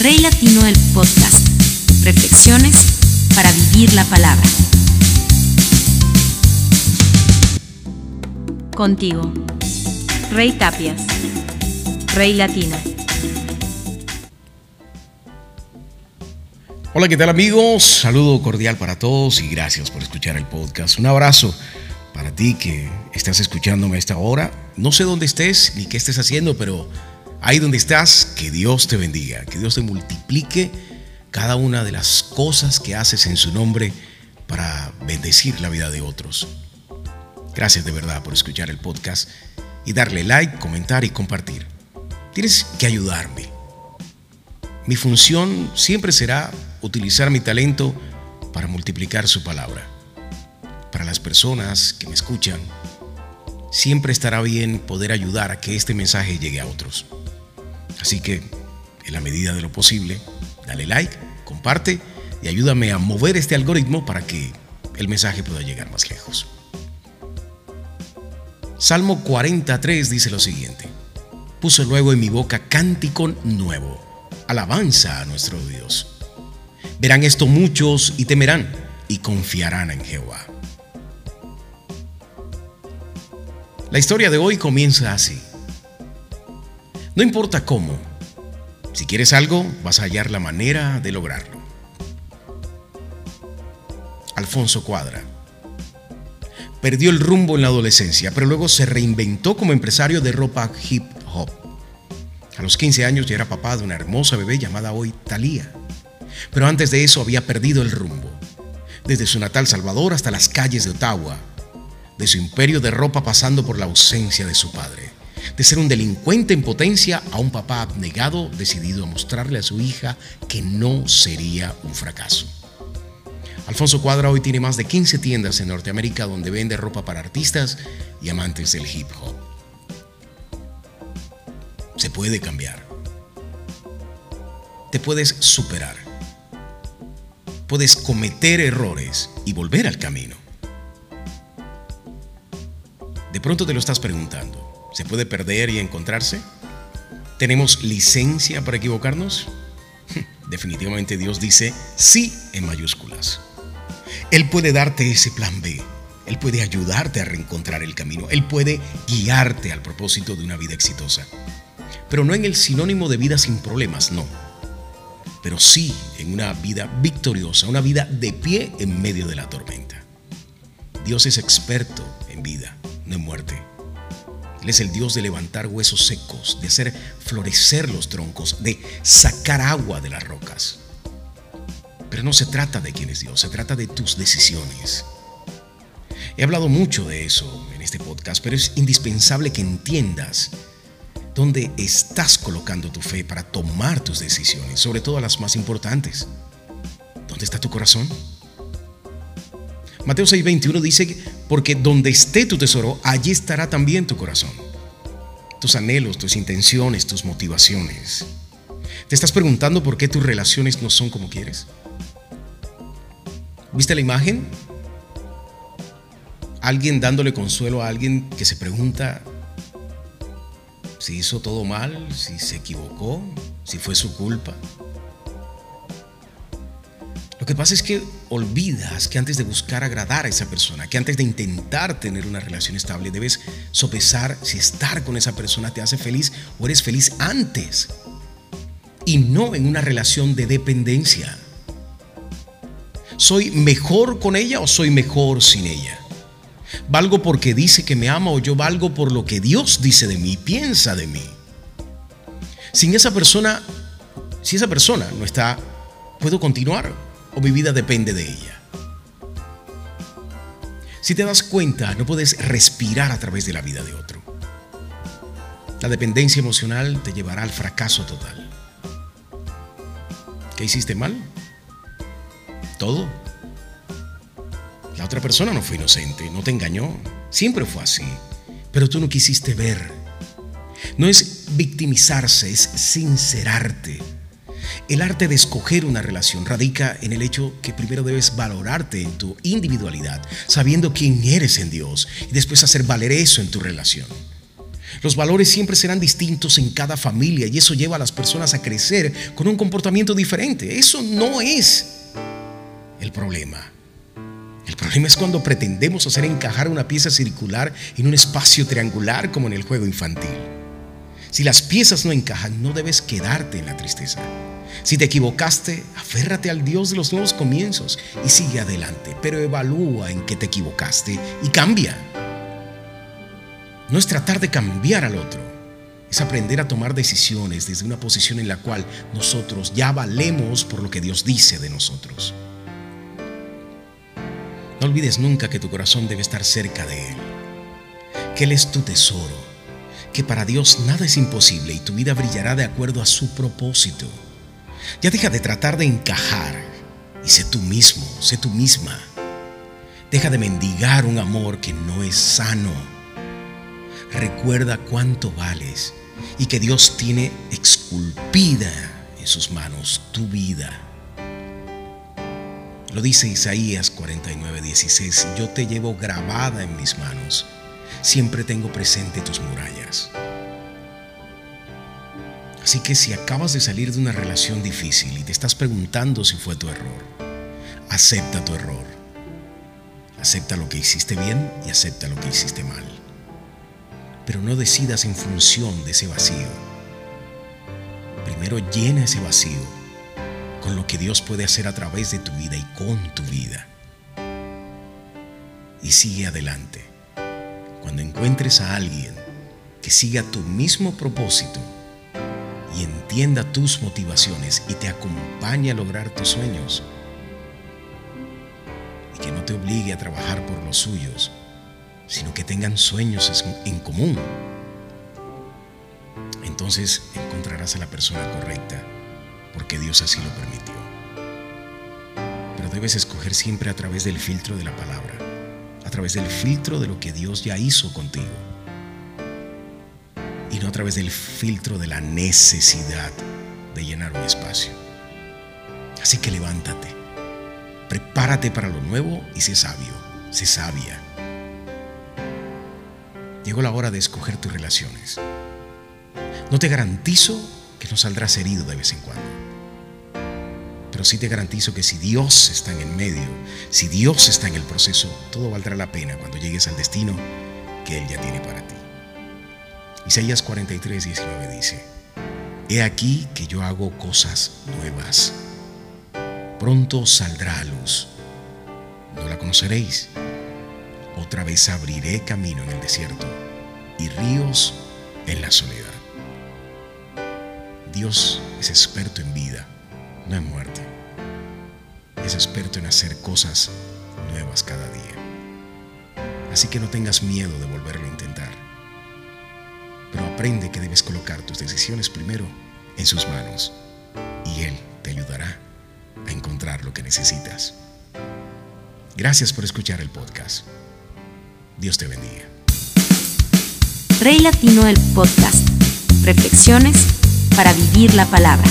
Rey Latino del Podcast. Reflexiones para vivir la palabra. Contigo. Rey Tapias. Rey Latino. Hola, ¿qué tal amigos? Saludo cordial para todos y gracias por escuchar el podcast. Un abrazo para ti que estás escuchándome a esta hora. No sé dónde estés ni qué estés haciendo, pero ahí donde estás, que Dios te bendiga, que Dios te multiplique cada una de las cosas que haces en su nombre para bendecir la vida de otros. Gracias de verdad por escuchar el podcast y darle like, comentar y compartir. Tienes que ayudarme. Mi función siempre será utilizar mi talento para multiplicar su palabra. Para las personas que me escuchan, siempre estará bien poder ayudar a que este mensaje llegue a otros. Así que, en la medida de lo posible, dale like, comparte y ayúdame a mover este algoritmo para que el mensaje pueda llegar más lejos. Salmo 43 dice lo siguiente. Puso luego en mi boca cántico nuevo, alabanza a nuestro Dios. Verán esto muchos y temerán y confiarán en Jehová. La historia de hoy comienza así. No importa cómo, si quieres algo, vas a hallar la manera de lograrlo. Alfonso Cuadra. Perdió el rumbo en la adolescencia, pero luego se reinventó como empresario de ropa hip hop. A los 15 años ya era papá de una hermosa bebé llamada hoy Thalía. Pero antes de eso había perdido el rumbo. Desde su natal Salvador hasta las calles de Ottawa. De su imperio de ropa pasando por la ausencia de su padre. De ser un delincuente en potencia a un papá abnegado decidido a mostrarle a su hija que no sería un fracaso. Alfonso Cuadra hoy tiene más de 15 tiendas en Norteamérica donde vende ropa para artistas y amantes del hip hop. Se puede cambiar. Te puedes superar. Puedes cometer errores y volver al camino. De pronto te lo estás preguntando. ¿Se puede perder y encontrarse? ¿Tenemos licencia para equivocarnos? Definitivamente Dios dice sí en mayúsculas. Él puede darte ese plan B. Él puede ayudarte a reencontrar el camino. Él puede guiarte al propósito de una vida exitosa. Pero no en el sinónimo de vida sin problemas, no. Pero sí en una vida victoriosa, una vida de pie en medio de la tormenta. Dios es experto en vida, no en muerte. Él es el Dios de levantar huesos secos, de hacer florecer los troncos, de sacar agua de las rocas. Pero no se trata de quién es Dios, se trata de tus decisiones. He hablado mucho de eso en este podcast, pero es indispensable que entiendas dónde estás colocando tu fe para tomar tus decisiones, sobre todo las más importantes. ¿Dónde está tu corazón? Mateo 6:21 dice, porque donde esté tu tesoro, allí estará también tu corazón. Tus anhelos, tus intenciones, tus motivaciones. ¿Te estás preguntando por qué tus relaciones no son como quieres? ¿Viste la imagen? Alguien dándole consuelo a alguien que se pregunta si hizo todo mal, si se equivocó, si fue su culpa. Que pasa es que olvidas que antes de buscar agradar a esa persona, que antes de intentar tener una relación estable, debes sopesar si estar con esa persona te hace feliz o eres feliz antes. Y no en una relación de dependencia. ¿Soy mejor con ella o soy mejor sin ella? ¿Valgo porque dice que me ama o yo valgo por lo que Dios dice de mí, piensa de mí? Sin esa persona, si esa persona no está, ¿puedo continuar o mi vida depende de ella? Si te das cuenta, no puedes respirar a través de la vida de otro. La dependencia emocional te llevará al fracaso total. ¿Qué hiciste mal? Todo. La otra persona no fue inocente, no te engañó, siempre fue así, pero tú no quisiste ver. No es victimizarse, es sincerarte. El arte de escoger una relación radica en el hecho que primero debes valorarte en tu individualidad, sabiendo quién eres en Dios, y después hacer valer eso en tu relación. Los valores siempre serán distintos en cada familia y eso lleva a las personas a crecer con un comportamiento diferente. Eso no es el problema. El problema es cuando pretendemos hacer encajar una pieza circular en un espacio triangular como en el juego infantil. Si las piezas no encajan, no debes quedarte en la tristeza. Si te equivocaste, aférrate al Dios de los nuevos comienzos y sigue adelante, pero evalúa en qué te equivocaste y cambia. No es tratar de cambiar al otro, es aprender a tomar decisiones desde una posición en la cual nosotros ya valemos por lo que Dios dice de nosotros. No olvides nunca que tu corazón debe estar cerca de Él, que Él es tu tesoro, que para Dios nada es imposible y tu vida brillará de acuerdo a su propósito. Ya deja de tratar de encajar y sé tú mismo, sé tú misma. Deja de mendigar un amor que no es sano. Recuerda cuánto vales y que Dios tiene esculpida en sus manos tu vida. Lo dice Isaías 49, 16, yo te llevo grabada en mis manos, siempre tengo presente tus murallas. Así que si acabas de salir de una relación difícil y te estás preguntando si fue tu error, acepta tu error. Acepta lo que hiciste bien y acepta lo que hiciste mal. Pero no decidas en función de ese vacío. Primero llena ese vacío con lo que Dios puede hacer a través de tu vida y con tu vida. Y sigue adelante. Cuando encuentres a alguien que siga tu mismo propósito, y entienda tus motivaciones y te acompañe a lograr tus sueños. Y que no te obligue a trabajar por los suyos, sino que tengan sueños en común. Entonces encontrarás a la persona correcta, porque Dios así lo permitió. Pero debes escoger siempre a través del filtro de la palabra, a través del filtro de lo que Dios ya hizo contigo y no a través del filtro de la necesidad de llenar un espacio. Así que levántate, prepárate para lo nuevo y sé sabio, sé sabia. Llegó la hora de escoger tus relaciones. No te garantizo que no saldrás herido de vez en cuando. Pero sí te garantizo que si Dios está en el medio, si Dios está en el proceso, todo valdrá la pena cuando llegues al destino que Él ya tiene para ti. Isaías 43, 19 dice, He aquí que yo hago cosas nuevas. Pronto saldrá a luz. No la conoceréis. Otra vez abriré camino en el desierto y ríos en la soledad. Dios es experto en vida, no en muerte. Es experto en hacer cosas nuevas cada día. Así que no tengas miedo de volverlo a intentar pero aprende que debes colocar tus decisiones primero en sus manos y Él te ayudará a encontrar lo que necesitas. Gracias por escuchar el podcast. Dios te bendiga. Rey Latino el podcast. Reflexiones para vivir la palabra.